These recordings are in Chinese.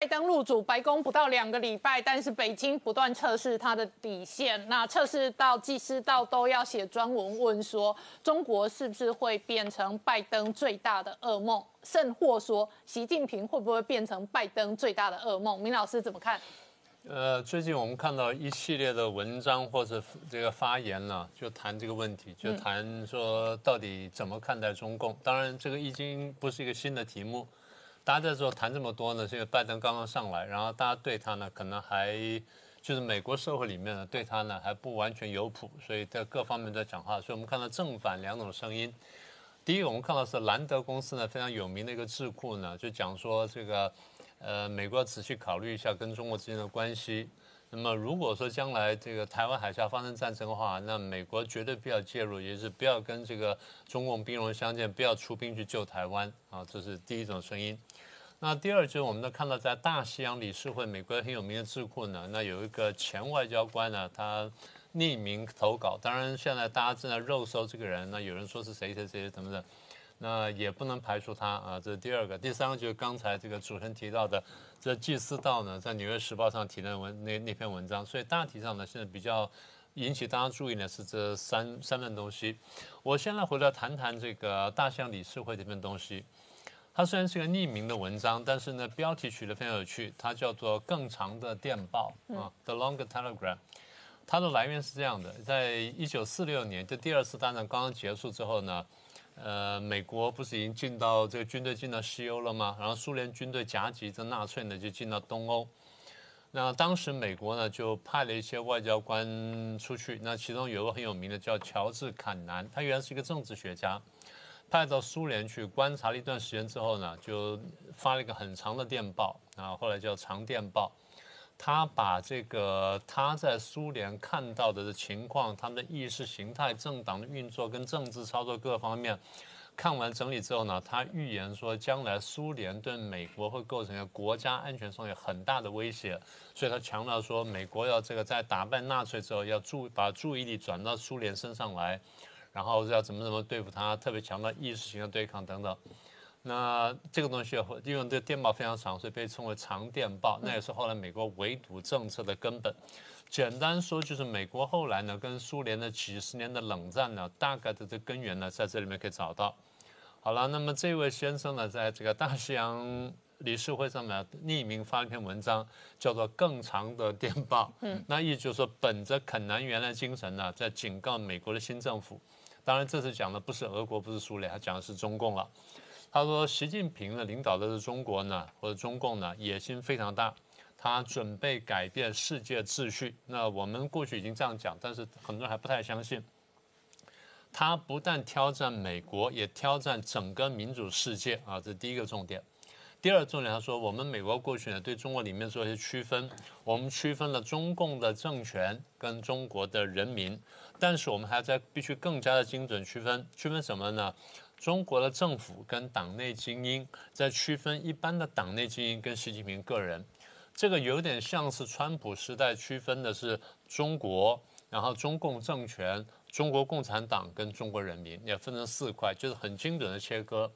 拜登入主白宫不到两个礼拜，但是北京不断测试他的底线。那测试到技师到都要写专文问说，中国是不是会变成拜登最大的噩梦？甚或说，习近平会不会变成拜登最大的噩梦？明老师怎么看？呃，最近我们看到一系列的文章或者这个发言呢，就谈这个问题，就谈说到底怎么看待中共。当然，这个已经不是一个新的题目。大家在说谈这么多呢，是因为拜登刚刚上来，然后大家对他呢，可能还就是美国社会里面呢，对他呢还不完全有谱，所以在各方面在讲话。所以我们看到正反两种声音。第一，我们看到是兰德公司呢非常有名的一个智库呢，就讲说这个呃，美国要仔细考虑一下跟中国之间的关系。那么如果说将来这个台湾海峡发生战争的话，那美国绝对不要介入，也是不要跟这个中共兵戎相见，不要出兵去救台湾啊，这是第一种声音。那第二就是我们都看到，在大西洋理事会，美国很有名的智库呢，那有一个前外交官呢，他匿名投稿。当然现在大家正在肉搜这个人，那有人说是谁谁谁怎么的。那也不能排除它啊，这是第二个。第三个就是刚才这个主持人提到的，这季思道呢，在《纽约时报》上提的文那那篇文章。所以大体上呢，现在比较引起大家注意呢是这三三份东西。我现在回来谈谈这个大象理事会这份东西。它虽然是个匿名的文章，但是呢，标题取得非常有趣，它叫做《更长的电报》啊，《The Longer Telegram》。它的来源是这样的：在一九四六年，就第二次大战刚刚结束之后呢。呃，美国不是已经进到这个军队进到西欧了吗？然后苏联军队夹击着纳粹呢，就进到东欧。那当时美国呢就派了一些外交官出去，那其中有个很有名的叫乔治坎南，他原来是一个政治学家，派到苏联去观察了一段时间之后呢，就发了一个很长的电报，啊，后来叫长电报。他把这个他在苏联看到的情况，他们的意识形态、政党的运作跟政治操作各方面看完整理之后呢，他预言说，将来苏联对美国会构成一个国家安全上有很大的威胁，所以他强调说，美国要这个在打败纳粹之后，要注把注意力转到苏联身上来，然后要怎么怎么对付他，特别强调意识形态对抗等等。那这个东西因为这个电报非常长，所以被称为长电报。那也是后来美国围堵政策的根本。简单说，就是美国后来呢跟苏联的几十年的冷战呢，大概的这根源呢，在这里面可以找到。好了，那么这位先生呢，在这个大西洋理事会上面匿名发了一篇文章，叫做《更长的电报》。嗯，那意思就是说，本着肯南原来精神呢，在警告美国的新政府。当然，这次讲的不是俄国，不是苏联，他讲的是中共了。他说：“习近平呢，领导的是中国呢，或者中共呢，野心非常大，他准备改变世界秩序。那我们过去已经这样讲，但是很多人还不太相信。他不但挑战美国，也挑战整个民主世界啊！这是第一个重点。第二重点，他说我们美国过去呢，对中国里面做一些区分，我们区分了中共的政权跟中国的人民，但是我们还在必须更加的精准区分，区分什么呢？”中国的政府跟党内精英在区分一般的党内精英跟习近平个人，这个有点像是川普时代区分的是中国，然后中共政权、中国共产党跟中国人民也分成四块，就是很精准的切割。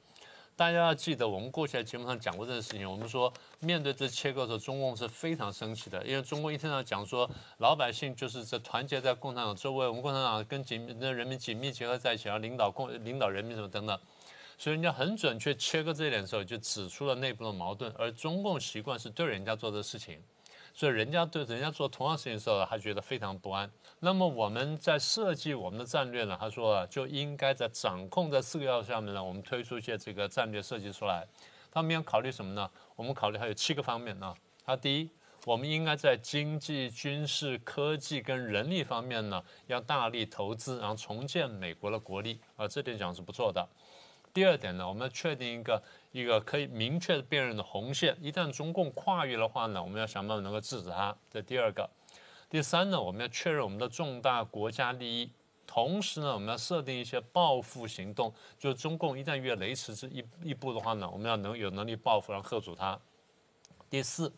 大家要记得，我们过去在节目上讲过这个事情。我们说，面对这切割的时候，中共是非常生气的，因为中共一天到讲说，老百姓就是在团结在共产党周围，我们共产党跟紧那人民紧密结合在一起，然后领导共领导人民什么等等。所以人家很准确切割这一点的时候，就指出了内部的矛盾。而中共习惯是对人家做的事情。所以人家对人家做同样事情的时候，他觉得非常不安。那么我们在设计我们的战略呢？他说啊就应该在掌控这四个要素下面呢，我们推出一些这个战略设计出来。他们要考虑什么呢？我们考虑还有七个方面呢。他第一，我们应该在经济、军事、科技跟人力方面呢，要大力投资，然后重建美国的国力啊，这点讲是不错的。第二点呢，我们要确定一个一个可以明确的辨认的红线，一旦中共跨越的话呢，我们要想办法能够制止它。这第二个，第三呢，我们要确认我们的重大国家利益，同时呢，我们要设定一些报复行动，就是中共一旦越雷池之一一步的话呢，我们要能有能力报复，然后吓阻它。第四，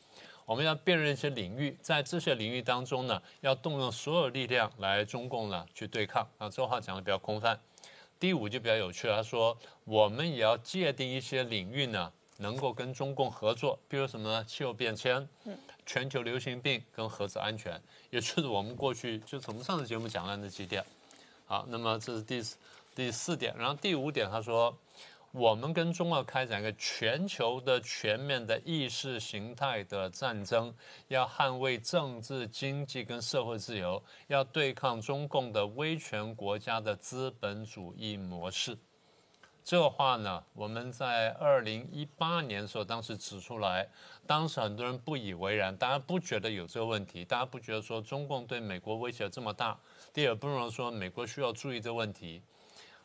我们要辨认一些领域，在这些领域当中呢，要动用所有力量来中共呢去对抗。啊，这话讲的比较空泛。第五就比较有趣了，他说我们也要界定一些领域呢，能够跟中共合作，比如什么呢？气候变迁、全球流行病跟核子安全，也就是我们过去就从上次节目讲了那几点。好，那么这是第四第四点，然后第五点他说，我们跟中国开展一个全球的全面的意识形态的战争，要捍卫政治、经济跟社会自由，要对抗中共的威权国家的资本主义模式。这话呢，我们在二零一八年的时候，当时指出来，当时很多人不以为然，大家不觉得有这个问题，大家不觉得说中共对美国威胁这么大，第二不能说美国需要注意这问题。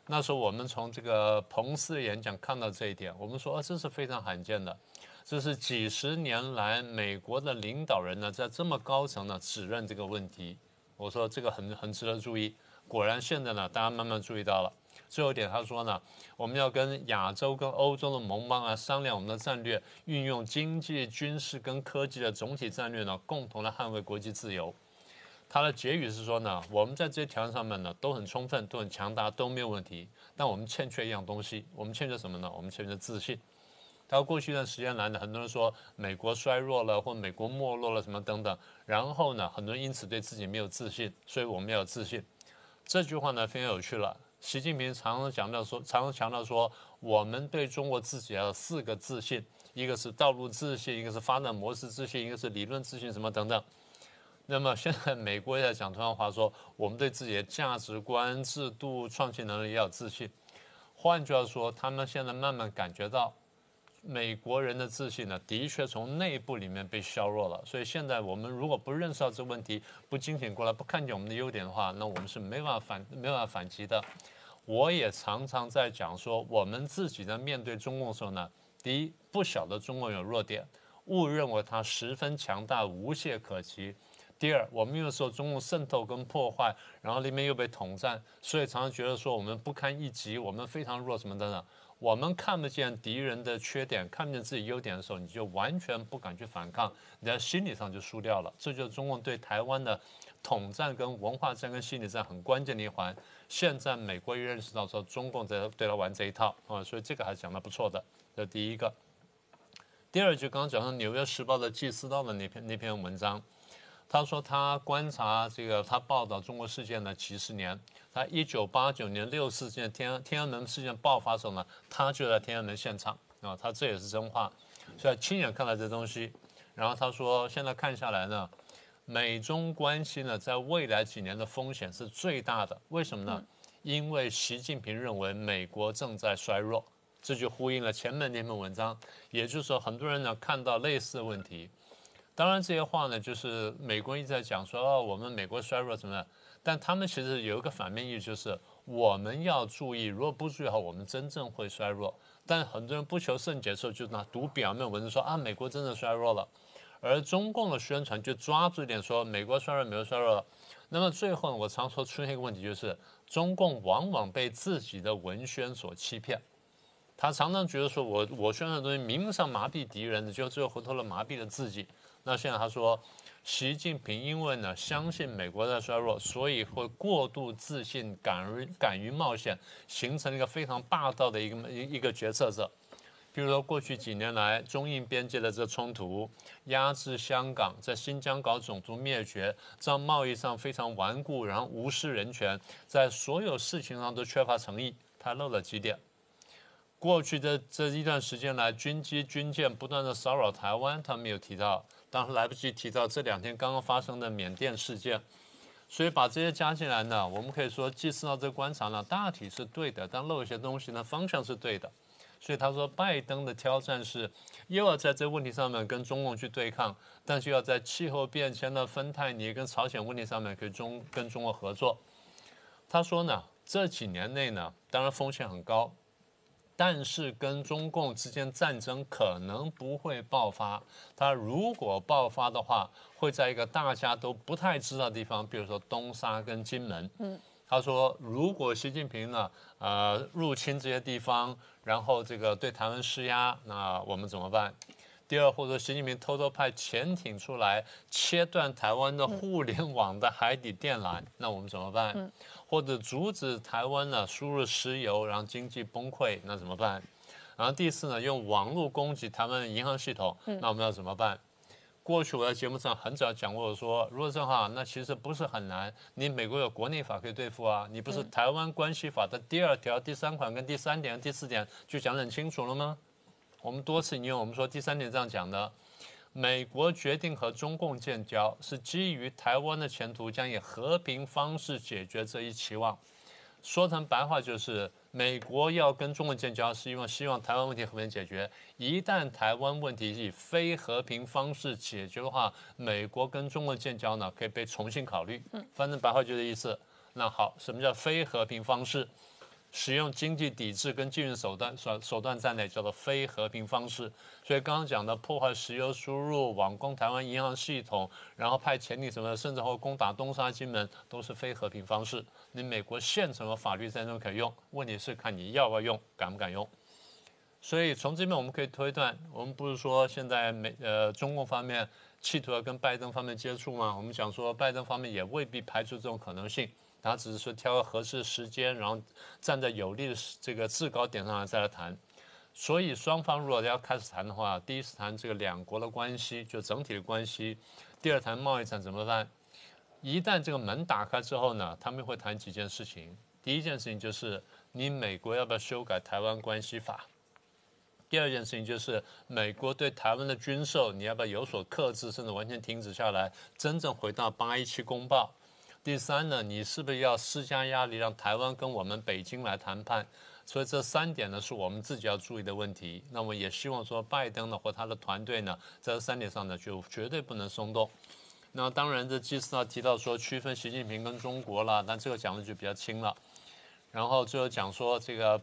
那时候我们从这个彭斯的演讲看到这一点，我们说啊，这是非常罕见的，这是几十年来美国的领导人呢在这么高层呢指认这个问题。我说这个很很值得注意，果然现在呢大家慢慢注意到了。最后一点，他说呢，我们要跟亚洲、跟欧洲的盟邦啊商量我们的战略，运用经济、军事跟科技的总体战略呢，共同来捍卫国际自由。他的结语是说呢，我们在这些条件上面呢都很充分、都很强大、都没有问题，但我们欠缺一样东西，我们欠缺什么呢？我们欠缺自信。到过去一段时间来呢，很多人说美国衰弱了，或美国没落了什么等等，然后呢，很多人因此对自己没有自信，所以我们要有自信。这句话呢非常有趣了。习近平常常强调说，常常强调说，我们对中国自己要有四个自信，一个是道路自信，一个是发展模式自信，一个是理论自信，什么等等。那么现在美国也在讲同样话，说我们对自己的价值观、制度、创新能力要有自信。换句话说，他们现在慢慢感觉到。美国人的自信呢，的确从内部里面被削弱了。所以现在我们如果不认识到这个问题，不警醒过来，不看见我们的优点的话，那我们是没办法反没办法反击的。我也常常在讲说，我们自己在面对中共的时候呢，第一不晓得中共有弱点，误认为它十分强大，无懈可击；第二，我们有时候中共渗透跟破坏，然后那边又被统战，所以常常觉得说我们不堪一击，我们非常弱，什么等等。我们看不见敌人的缺点，看不见自己优点的时候，你就完全不敢去反抗，你在心理上就输掉了。这就是中共对台湾的统战、跟文化战、跟心理战很关键的一环。现在美国也认识到说中共在对他玩这一套啊，所以这个还是讲的不错的。这第一个。第二就刚刚讲到《纽约时报》的纪思道的那篇那篇文章。他说他观察这个，他报道中国事件呢几十年。他一九八九年六四事件天天安门事件爆发时候呢，他就在天安门现场啊，他这也是真话，所以亲眼看到这东西。然后他说，现在看下来呢，美中关系呢在未来几年的风险是最大的。为什么呢？因为习近平认为美国正在衰弱，这就呼应了前面那篇文章。也就是说，很多人呢看到类似的问题。当然，这些话呢，就是美国一直在讲说，哦，我们美国衰弱什么的，但他们其实有一个反面意思，就是我们要注意，如果不注意好，我们真正会衰弱。但很多人不求甚解的时候，就拿读表面文字说啊，美国真的衰弱了，而中共的宣传就抓住一点说美国衰弱，美国衰弱了。那么最后呢，我常说出现一个问题，就是中共往往被自己的文宣所欺骗，他常常觉得说我我宣传的东西明目上麻痹敌人的，就最后回头了麻痹了自己。那现在他说，习近平因为呢相信美国在衰弱，所以会过度自信，敢于敢于冒险，形成一个非常霸道的一个一一个决策者。比如说过去几年来中印边界的这冲突，压制香港，在新疆搞种族灭绝，在贸易上非常顽固，然后无视人权，在所有事情上都缺乏诚意。他漏了几点。过去的这一段时间来，军机军舰不断的骚扰台湾，他没有提到。当时来不及提到这两天刚刚发生的缅甸事件，所以把这些加进来呢，我们可以说，即使到这个观察呢，大体是对的，但漏一些东西呢，方向是对的。所以他说，拜登的挑战是又要在这问题上面跟中共去对抗，但是要在气候变迁的芬太尼跟朝鲜问题上面可以中跟中国合作。他说呢，这几年内呢，当然风险很高。但是跟中共之间战争可能不会爆发，它如果爆发的话，会在一个大家都不太知道的地方，比如说东沙跟金门。嗯，他说如果习近平呢，呃，入侵这些地方，然后这个对台湾施压，那我们怎么办？第二，或者习近平偷偷派潜艇出来切断台湾的互联网的海底电缆，那我们怎么办？或者阻止台湾呢输入石油，然后经济崩溃，那怎么办？然后第四呢，用网络攻击台湾的银行系统，那我们要怎么办？过去我在节目上很早讲过，说如果这样的话，那其实不是很难。你美国有国内法可以对付啊，你不是台湾关系法的第二条第三款跟第三点、第四点就讲得很清楚了吗？我们多次引用，我们说第三点这样讲的：美国决定和中共建交，是基于台湾的前途将以和平方式解决这一期望。说成白话就是。美国要跟中国建交，是因为希望台湾问题和平解决。一旦台湾问题以非和平方式解决的话，美国跟中国建交呢，可以被重新考虑。嗯，反正白话就这意思。那好，什么叫非和平方式？使用经济抵制跟禁运手段手手段在内，叫做非和平方式。所以刚刚讲的破坏石油输入、网攻台湾银行系统，然后派潜艇什么，甚至会攻打东沙、金门，都是非和平方式。你美国现成的法律在中可以用，问题是看你要不要用，敢不敢用。所以从这边我们可以推断，我们不是说现在美呃中共方面企图要跟拜登方面接触吗？我们讲说拜登方面也未必排除这种可能性。他只是说挑个合适的时间，然后站在有利的这个制高点上来再来谈。所以双方如果要开始谈的话，第一次谈这个两国的关系，就整体的关系；第二谈贸易战怎么办？一旦这个门打开之后呢，他们会谈几件事情。第一件事情就是你美国要不要修改台湾关系法？第二件事情就是美国对台湾的军售你要不要有所克制，甚至完全停止下来，真正回到八一七公报？第三呢，你是不是要施加压力，让台湾跟我们北京来谈判？所以这三点呢，是我们自己要注意的问题。那么也希望说，拜登呢或他的团队呢，在这三点上呢，就绝对不能松动。那当然，这基斯呢提到说区分习近平跟中国了，但这个讲的就比较轻了。然后最后讲说，这个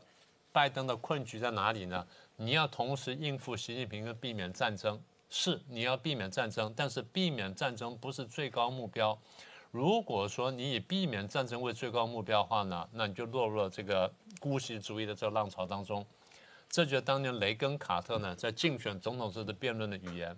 拜登的困局在哪里呢？你要同时应付习近平跟避免战争，是你要避免战争，但是避免战争不是最高目标。如果说你以避免战争为最高目标的话呢，那你就落入了这个姑息主义的这个浪潮当中。这就是当年雷根、卡特呢在竞选总统时的辩论的语言。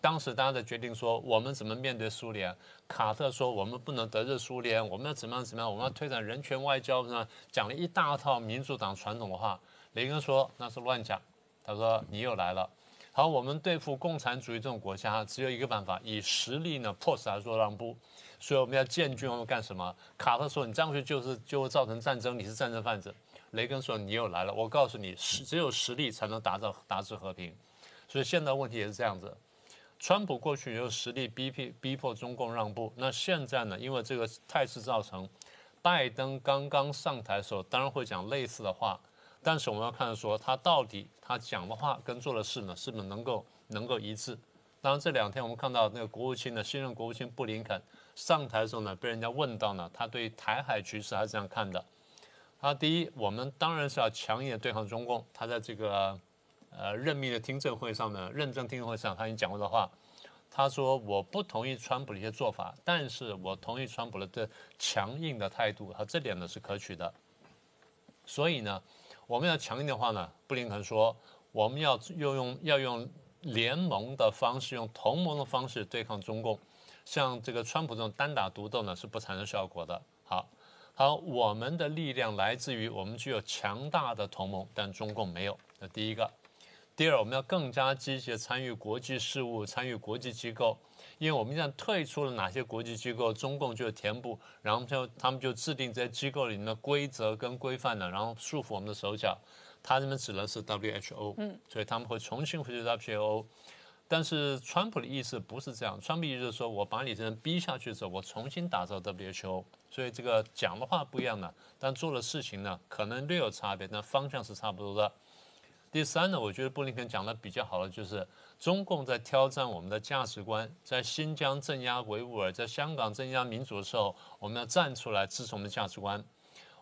当时大家在决定说我们怎么面对苏联。卡特说我们不能得罪苏联，我们要怎么样怎么样，我们要推展人权外交，呢，讲了一大套民主党传统的话。雷根说那是乱讲。他说你又来了。好，我们对付共产主义这种国家只有一个办法，以实力呢迫使他做让步。所以我们要建军，我们干什么？卡特说：“你这样去就是就会造成战争，你是战争贩子。”雷根说：“你又来了，我告诉你，实只有实力才能达到达至和平。”所以现在问题也是这样子。川普过去用实力逼迫逼迫中共让步，那现在呢？因为这个态势造成，拜登刚刚上台的时候，当然会讲类似的话，但是我们要看说他到底他讲的话跟做的事呢，是不是能够能够一致？当然这两天我们看到那个国务卿的新任国务卿布林肯。上台的时候呢，被人家问到呢，他对台海局势还是这样看的。他第一，我们当然是要强硬的对抗中共。他在这个呃任命的听证会上呢，认证听证会上，他已经讲过的话，他说我不同意川普的一些做法，但是我同意川普的这强硬的态度，他这点呢是可取的。所以呢，我们要强硬的话呢，布林肯说，我们要又用要用联盟的方式，用同盟的方式对抗中共。像这个川普这种单打独斗呢，是不产生效果的。好，好，我们的力量来自于我们具有强大的同盟，但中共没有。那第一个，第二，我们要更加积极参与国际事务，参与国际机构，因为我们现在退出了哪些国际机构，中共就填补，然后就他们就制定这些机构里面的规则跟规范呢，然后束缚我们的手脚。他这边指的是 WHO，嗯，所以他们会重新回去 WHO。但是川普的意思不是这样，川普意思是说我把你这人逼下去之后，我重新打造 WHO，所以这个讲的话不一样的，但做的事情呢可能略有差别，但方向是差不多的。第三呢，我觉得布林肯讲的比较好的就是中共在挑战我们的价值观，在新疆镇压维吾尔，在香港镇压民主的时候，我们要站出来支持我们的价值观。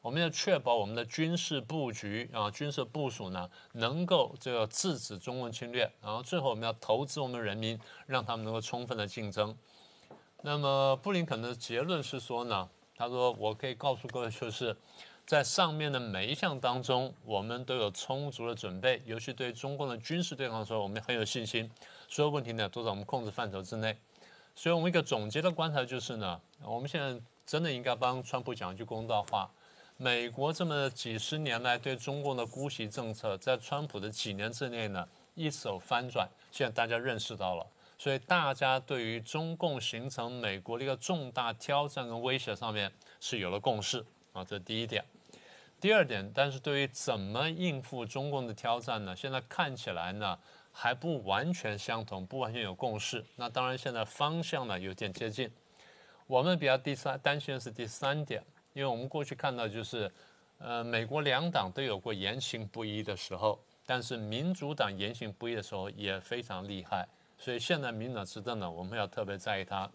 我们要确保我们的军事布局啊，军事部署呢，能够这个制止中共侵略。然后最后我们要投资我们人民，让他们能够充分的竞争。那么布林肯的结论是说呢，他说我可以告诉各位，就是在上面的每一项当中，我们都有充足的准备，尤其对中共的军事对抗的时候，我们很有信心。所有问题呢都在我们控制范畴之内。所以我们一个总结的观察就是呢，我们现在真的应该帮川普讲一句公道话。美国这么几十年来对中共的姑息政策，在川普的几年之内呢，一手翻转。现在大家认识到了，所以大家对于中共形成美国的一个重大挑战跟威胁上面是有了共识啊，这是第一点。第二点，但是对于怎么应付中共的挑战呢？现在看起来呢还不完全相同，不完全有共识。那当然，现在方向呢有点接近。我们比较第三担心的是第三点。因为我们过去看到，就是，呃，美国两党都有过言行不一的时候，但是民主党言行不一的时候也非常厉害，所以现在民主党执政呢，我们要特别在意它。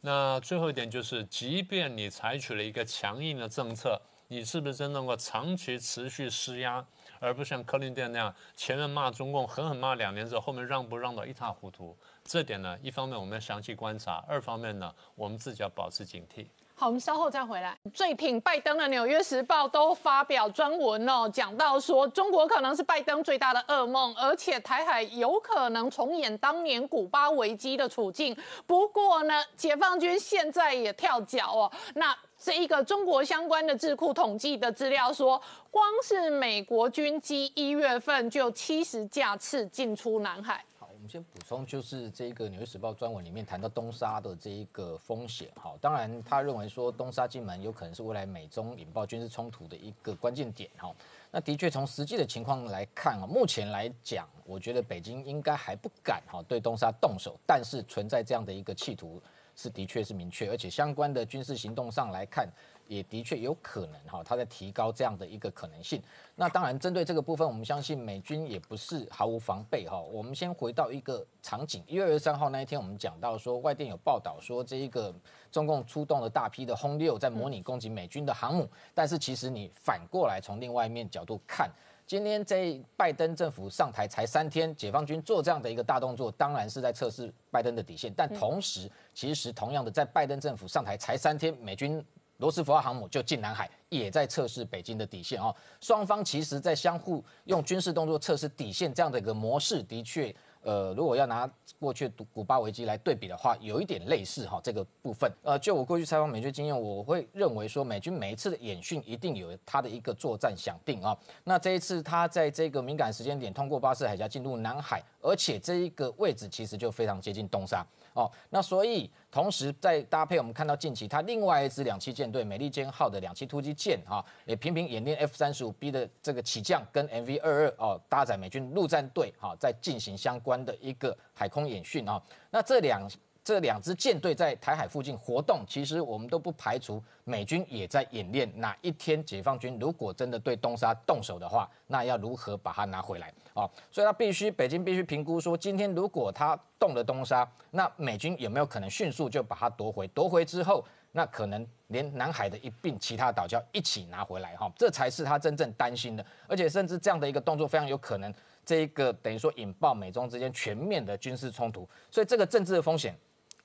那最后一点就是，即便你采取了一个强硬的政策，你是不是真能够长期持续施压，而不像克林顿那样前面骂中共狠狠骂两年之后，后面让步让到一塌糊涂？这点呢，一方面我们要详细观察，二方面呢，我们自己要保持警惕。好，我们稍后再回来。最挺拜登的《纽约时报》都发表专文哦，讲到说中国可能是拜登最大的噩梦，而且台海有可能重演当年古巴危机的处境。不过呢，解放军现在也跳脚哦。那这一个中国相关的智库统计的资料说，光是美国军机一月份就七十架次进出南海。我们先补充，就是这个《纽约时报》专文里面谈到东沙的这一个风险，哈，当然他认为说东沙进门有可能是未来美中引爆军事冲突的一个关键点，哈，那的确从实际的情况来看啊，目前来讲，我觉得北京应该还不敢哈对东沙动手，但是存在这样的一个企图是的确是明确，而且相关的军事行动上来看。也的确有可能哈，他在提高这样的一个可能性。那当然，针对这个部分，我们相信美军也不是毫无防备哈。我们先回到一个场景，一月二十三号那一天，我们讲到说，外电有报道说，这一个中共出动了大批的轰六在模拟攻击美军的航母。但是其实你反过来从另外一面角度看，今天在拜登政府上台才三天，解放军做这样的一个大动作，当然是在测试拜登的底线。但同时，其实同样的，在拜登政府上台才三天，美军。罗斯福号航母就进南海，也在测试北京的底线哦。双方其实在相互用军事动作测试底线这样的一个模式，的确，呃，如果要拿过去古巴危机来对比的话，有一点类似哈。这个部分，呃，就我过去采访美军经验，我会认为说，美军每一次的演训一定有他的一个作战想定啊。那这一次他在这个敏感时间点通过巴士海峡进入南海，而且这一个位置其实就非常接近东沙。哦，那所以同时在搭配，我们看到近期它另外一支两栖舰队美利坚号的两栖突击舰哈，也频频演练 F 三十五 B 的这个起降跟 MV 二二哦搭载美军陆战队哈，在进行相关的一个海空演训啊。那这两这两支舰队在台海附近活动，其实我们都不排除美军也在演练哪一天解放军如果真的对东沙动手的话，那要如何把它拿回来。哦，所以他必须，北京必须评估说，今天如果他动了东沙，那美军有没有可能迅速就把它夺回？夺回之后，那可能连南海的一并其他岛礁一起拿回来，哈，这才是他真正担心的。而且甚至这样的一个动作非常有可能，这一个等于说引爆美中之间全面的军事冲突。所以这个政治的风险。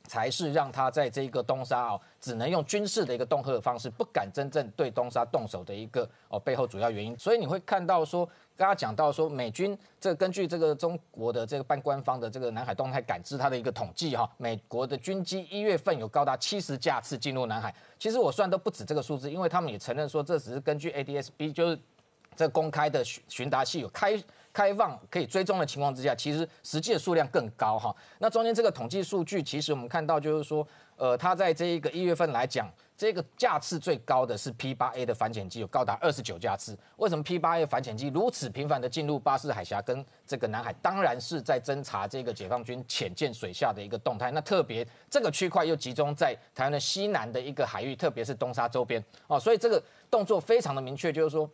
才是让他在这一个东沙哦，只能用军事的一个恫吓的方式，不敢真正对东沙动手的一个哦背后主要原因。所以你会看到说，刚刚讲到说，美军这根据这个中国的这个半官方的这个南海动态感知，它的一个统计哈，美国的军机一月份有高达七十架次进入南海。其实我算都不止这个数字，因为他们也承认说，这只是根据 ADSB 就是这公开的询询答器有开。开放可以追踪的情况之下，其实实际的数量更高哈。那中间这个统计数据，其实我们看到就是说，呃，它在这一个一月份来讲，这个架次最高的是 P 八 A 的反潜机，有高达二十九架次。为什么 P 八 A 反潜机如此频繁的进入巴士海峡跟这个南海？当然是在侦查这个解放军潜舰水下的一个动态。那特别这个区块又集中在台湾的西南的一个海域，特别是东沙周边哦，所以这个动作非常的明确，就是说。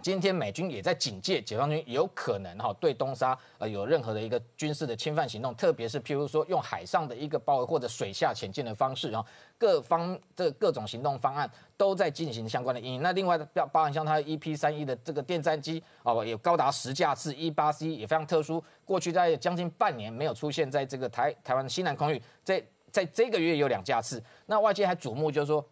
今天美军也在警戒解放军有可能哈对东沙呃有任何的一个军事的侵犯行动，特别是譬如说用海上的一个包围或者水下潜舰的方式，啊各方这各种行动方案都在进行相关的应应。那另外包包含像它 EP 三一的这个电战机哦，有高达十架次，E 八 C 也非常特殊，过去在将近半年没有出现在这个台台湾西南空域，在在这个月有两架次。那外界还瞩目就是说。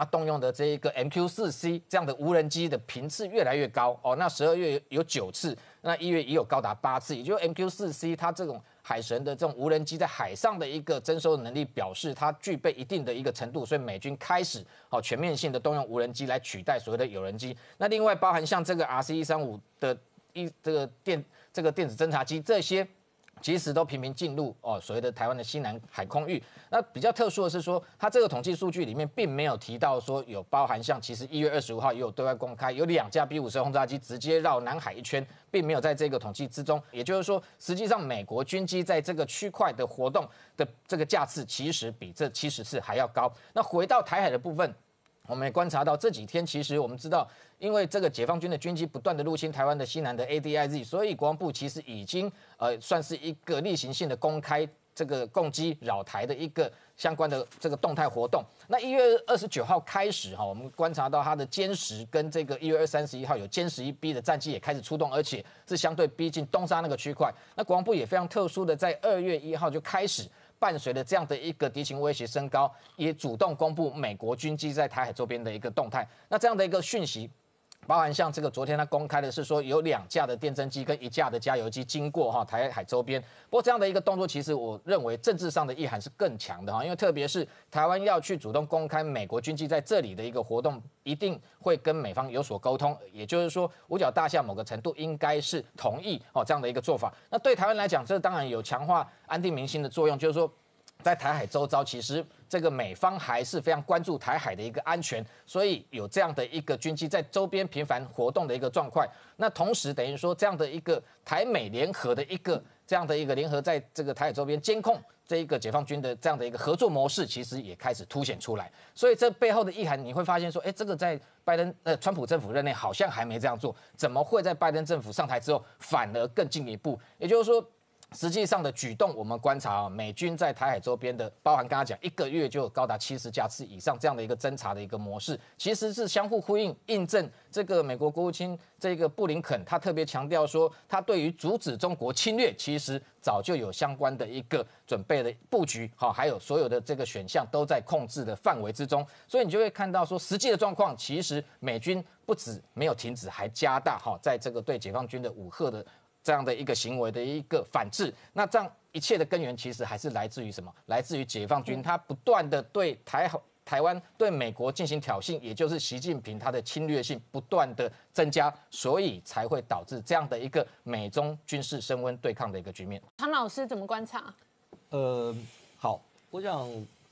它动用的这一个 MQ 四 C 这样的无人机的频次越来越高哦。那十二月有九次，那一月也有高达八次，也就 MQ 四 C 它这种海神的这种无人机在海上的一个征收能力，表示它具备一定的一个程度，所以美军开始哦全面性的动用无人机来取代所谓的有人机。那另外包含像这个 RC 一三五的一这个电这个电子侦察机这些。其实都频频进入哦，所谓的台湾的西南海空域。那比较特殊的是说，它这个统计数据里面并没有提到说有包含像，其实一月二十五号也有对外公开，有两架 B 五十轰炸机直接绕南海一圈，并没有在这个统计之中。也就是说，实际上美国军机在这个区块的活动的这个架次，其实比这七十次还要高。那回到台海的部分。我们也观察到这几天，其实我们知道，因为这个解放军的军机不断的入侵台湾的西南的 ADIZ，所以国防部其实已经呃算是一个例行性的公开这个攻击扰台的一个相关的这个动态活动。那一月二十九号开始哈，我们观察到它的歼十跟这个一月二三十一号有歼十一 B 的战机也开始出动，而且是相对逼近东沙那个区块。那国防部也非常特殊的在二月一号就开始。伴随着这样的一个敌情威胁升高，也主动公布美国军机在台海周边的一个动态。那这样的一个讯息。包含像这个，昨天他公开的是说有两架的电侦机跟一架的加油机经过哈台海周边。不过这样的一个动作，其实我认为政治上的意涵是更强的哈，因为特别是台湾要去主动公开美国军机在这里的一个活动，一定会跟美方有所沟通。也就是说，五角大厦某个程度应该是同意哦这样的一个做法。那对台湾来讲，这当然有强化安定民心的作用，就是说。在台海周遭，其实这个美方还是非常关注台海的一个安全，所以有这样的一个军机在周边频繁活动的一个状况。那同时等于说，这样的一个台美联合的一个这样的一个联合，在这个台海周边监控这一个解放军的这样的一个合作模式，其实也开始凸显出来。所以这背后的意涵，你会发现说，哎，这个在拜登呃川普政府任内好像还没这样做，怎么会在拜登政府上台之后反而更进一步？也就是说。实际上的举动，我们观察啊，美军在台海周边的，包含刚刚讲一个月就有高达七十架次以上这样的一个侦查的一个模式，其实是相互呼应，印证这个美国国务卿这个布林肯他特别强调说，他对于阻止中国侵略，其实早就有相关的一个准备的布局，好，还有所有的这个选项都在控制的范围之中，所以你就会看到说，实际的状况其实美军不止没有停止，还加大哈，在这个对解放军的武赫的。这样的一个行为的一个反制，那这样一切的根源其实还是来自于什么？来自于解放军他不断的对台台湾对美国进行挑衅，也就是习近平他的侵略性不断的增加，所以才会导致这样的一个美中军事升温对抗的一个局面。唐老师怎么观察？呃，好，我想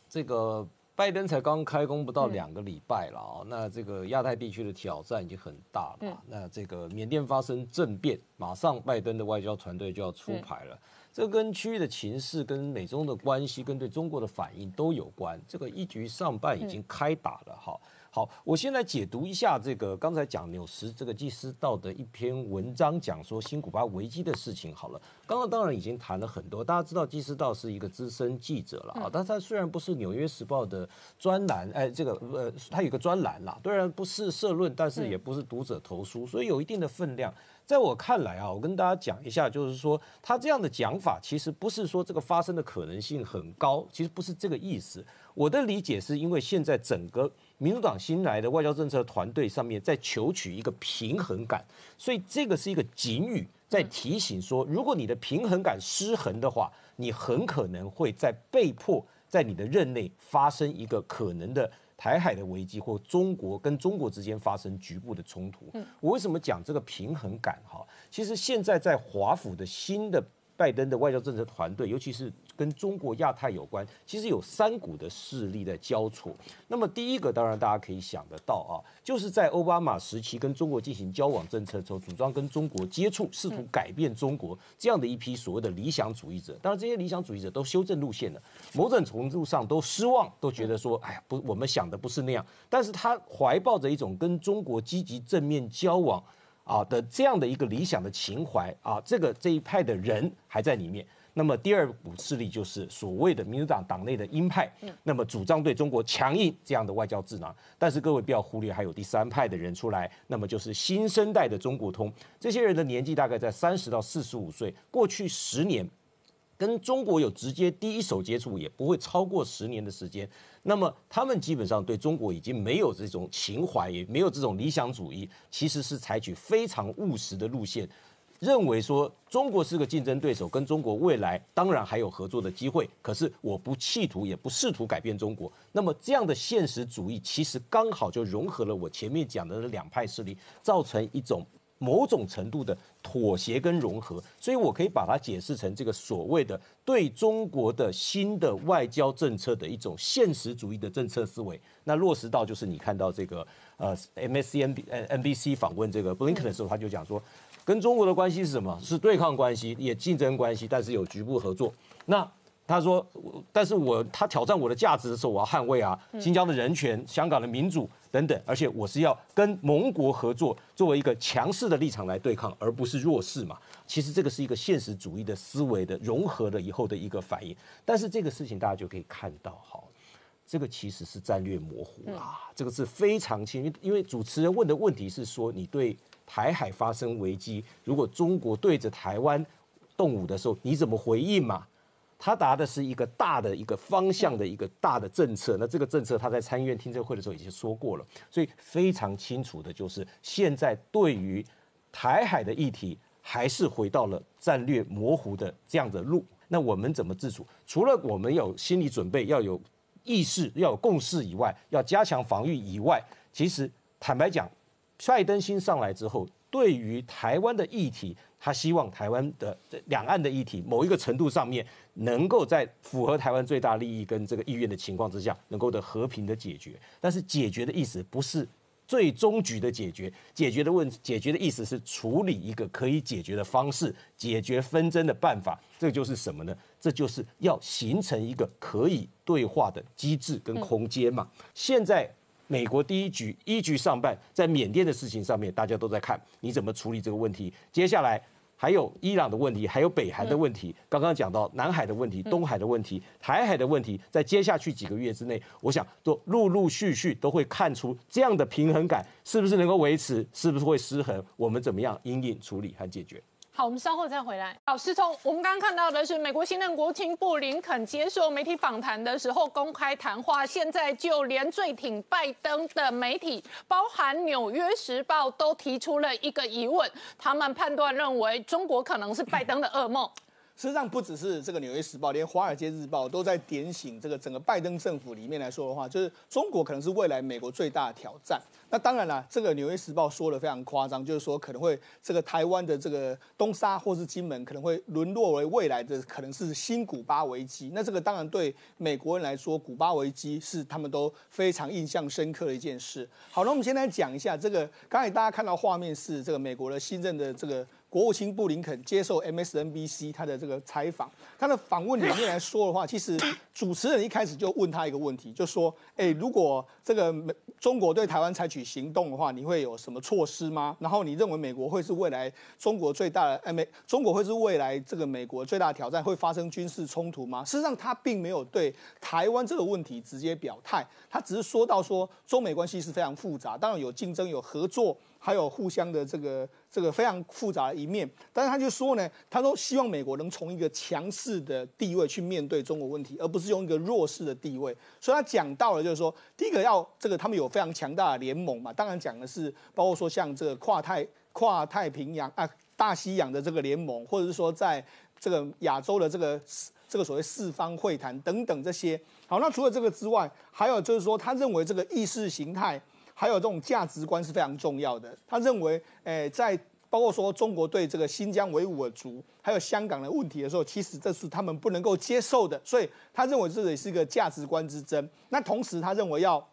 这个。拜登才刚开工不到两个礼拜了啊，那这个亚太地区的挑战已经很大了。那这个缅甸发生政变，马上拜登的外交团队就要出牌了。这跟区域的情势、跟美中的关系、跟对中国的反应都有关。这个一局上半已经开打了哈。好，我先来解读一下这个刚才讲纽时这个祭司道的一篇文章，讲说新古巴危机的事情。好了，刚刚当然已经谈了很多，大家知道祭司道是一个资深记者了啊，但他虽然不是纽约时报的专栏，哎，这个呃，他有个专栏啦，虽然不是社论，但是也不是读者投书，所以有一定的分量。在我看来啊，我跟大家讲一下，就是说他这样的讲法，其实不是说这个发生的可能性很高，其实不是这个意思。我的理解是因为现在整个民主党新来的外交政策团队上面在求取一个平衡感，所以这个是一个警语，在提醒说，如果你的平衡感失衡的话，你很可能会在被迫在你的任内发生一个可能的。台海的危机或中国跟中国之间发生局部的冲突，我为什么讲这个平衡感？哈，其实现在在华府的新的。拜登的外交政策团队，尤其是跟中国亚太有关，其实有三股的势力在交错。那么第一个，当然大家可以想得到啊，就是在奥巴马时期跟中国进行交往政策之后，主张跟中国接触，试图改变中国这样的一批所谓的理想主义者。当然，这些理想主义者都修正路线了，某种程度上都失望，都觉得说，哎呀，不，我们想的不是那样。但是他怀抱着一种跟中国积极正面交往。啊的这样的一个理想的情怀啊，这个这一派的人还在里面。那么第二股势力就是所谓的民主党党内的鹰派，那么主张对中国强硬这样的外交智囊。但是各位不要忽略，还有第三派的人出来，那么就是新生代的中国通。这些人的年纪大概在三十到四十五岁。过去十年，跟中国有直接第一手接触，也不会超过十年的时间。那么他们基本上对中国已经没有这种情怀，也没有这种理想主义，其实是采取非常务实的路线。认为说中国是个竞争对手，跟中国未来当然还有合作的机会。可是我不企图，也不试图改变中国。那么这样的现实主义，其实刚好就融合了我前面讲的两派势力，造成一种某种程度的妥协跟融合。所以我可以把它解释成这个所谓的对中国的新的外交政策的一种现实主义的政策思维。那落实到就是你看到这个呃 MSCN 呃 NBC 访问这个布林肯的时候，他就讲说。跟中国的关系是什么？是对抗关系，也竞争关系，但是有局部合作。那他说，但是我他挑战我的价值的时候，我要捍卫啊，新疆的人权、香港的民主等等，而且我是要跟盟国合作，作为一个强势的立场来对抗，而不是弱势嘛。其实这个是一个现实主义的思维的融合了以后的一个反应。但是这个事情大家就可以看到，哈，这个其实是战略模糊啦，这个是非常清，因为主持人问的问题是说你对。台海发生危机，如果中国对着台湾动武的时候，你怎么回应嘛？他答的是一个大的一个方向的一个大的政策。那这个政策他在参议院听证会的时候已经说过了，所以非常清楚的就是，现在对于台海的议题，还是回到了战略模糊的这样的路。那我们怎么自处？除了我们有心理准备、要有意识、要有共识以外，要加强防御以外，其实坦白讲。拜登新上来之后，对于台湾的议题，他希望台湾的两岸的议题，某一个程度上面，能够在符合台湾最大利益跟这个意愿的情况之下，能够的和平的解决。但是解决的意思不是最终局的解决，解决的问解决的意思是处理一个可以解决的方式，解决纷争的办法。这就是什么呢？这就是要形成一个可以对话的机制跟空间嘛。现在。美国第一局一局上半，在缅甸的事情上面，大家都在看你怎么处理这个问题。接下来还有伊朗的问题，还有北韩的问题。刚刚讲到南海的问题、东海的问题、台海的问题，在接下去几个月之内，我想都陆陆续续都会看出这样的平衡感是不是能够维持，是不是会失衡，我们怎么样应应处理和解决。好，我们稍后再回来。好，师聪，我们刚刚看到的是美国新任国务卿布林肯接受媒体访谈的时候公开谈话。现在就连最挺拜登的媒体，包含《纽约时报》，都提出了一个疑问：他们判断认为中国可能是拜登的噩梦。事实上，不只是这个《纽约时报》，连《华尔街日报》都在点醒这个整个拜登政府里面来说的话，就是中国可能是未来美国最大的挑战。那当然了，这个《纽约时报》说的非常夸张，就是说可能会这个台湾的这个东沙或是金门可能会沦落为未来的可能是新古巴危机。那这个当然对美国人来说，古巴危机是他们都非常印象深刻的一件事。好，那我们先来讲一下这个，刚才大家看到画面是这个美国的新任的这个。国务卿布林肯接受 MSNBC 他的这个采访，他的访问里面来说的话，其实主持人一开始就问他一个问题，就说：“哎，如果这个美中国对台湾采取行动的话，你会有什么措施吗？然后你认为美国会是未来中国最大的哎美中国会是未来这个美国最大的挑战，会发生军事冲突吗？”事实上，他并没有对台湾这个问题直接表态，他只是说到说中美关系是非常复杂，当然有竞争有合作。还有互相的这个这个非常复杂的一面，但是他就说呢，他说希望美国能从一个强势的地位去面对中国问题，而不是用一个弱势的地位。所以他讲到了，就是说，第一个要这个他们有非常强大的联盟嘛，当然讲的是包括说像这个跨太跨太平洋啊大西洋的这个联盟，或者是说在这个亚洲的这个这个所谓四方会谈等等这些。好，那除了这个之外，还有就是说，他认为这个意识形态。还有这种价值观是非常重要的。他认为，诶，在包括说中国对这个新疆维吾尔族，还有香港的问题的时候，其实这是他们不能够接受的。所以他认为这也是一个价值观之争。那同时，他认为要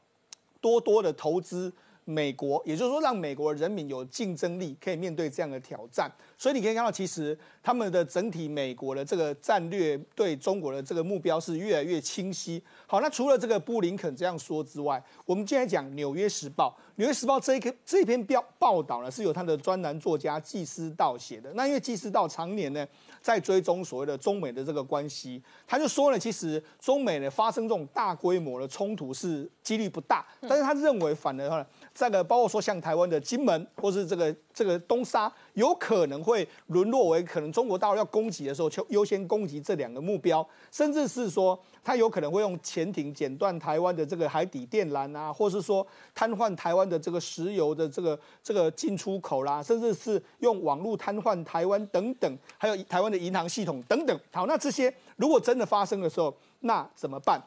多多的投资。美国，也就是说，让美国人民有竞争力，可以面对这样的挑战。所以你可以看到，其实他们的整体美国的这个战略对中国的这个目标是越来越清晰。好，那除了这个布林肯这样说之外，我们今天讲《纽约时报》。《纽约时报》这一篇这篇标报道呢，是由他的专栏作家季思道写的。那因为季思道常年呢在追踪所谓的中美的这个关系，他就说呢，其实中美呢发生这种大规模的冲突是几率不大，但是他认为反而呢这个包括说像台湾的金门或是这个这个东沙，有可能会沦落为可能中国大陆要攻击的时候，就优先攻击这两个目标，甚至是说它有可能会用潜艇剪断台湾的这个海底电缆啊，或是说瘫痪台湾的这个石油的这个这个进出口啦，甚至是用网络瘫痪台湾等等，还有台湾的银行系统等等。好，那这些如果真的发生的时候，那怎么办？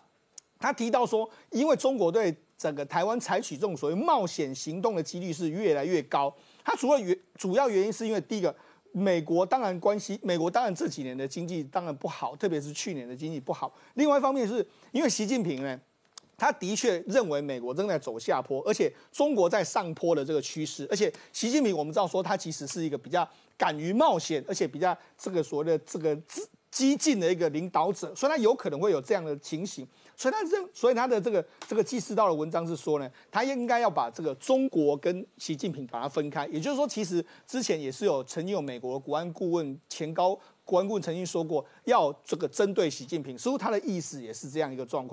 他提到说，因为中国对整个台湾采取这种所谓冒险行动的几率是越来越高。它除了原主要原因是因为第一个，美国当然关系，美国当然这几年的经济当然不好，特别是去年的经济不好。另外一方面是因为习近平呢，他的确认为美国正在走下坡，而且中国在上坡的这个趋势。而且习近平我们知道说，他其实是一个比较敢于冒险，而且比较这个所谓的这个自激进的一个领导者，所以他有可能会有这样的情形。所以他这，所以他的这个这个纪事道的文章是说呢，他应该要把这个中国跟习近平把它分开。也就是说，其实之前也是有曾经有美国国安顾问前高国安顾问曾经说过，要这个针对习近平，似乎他的意思也是这样一个状况。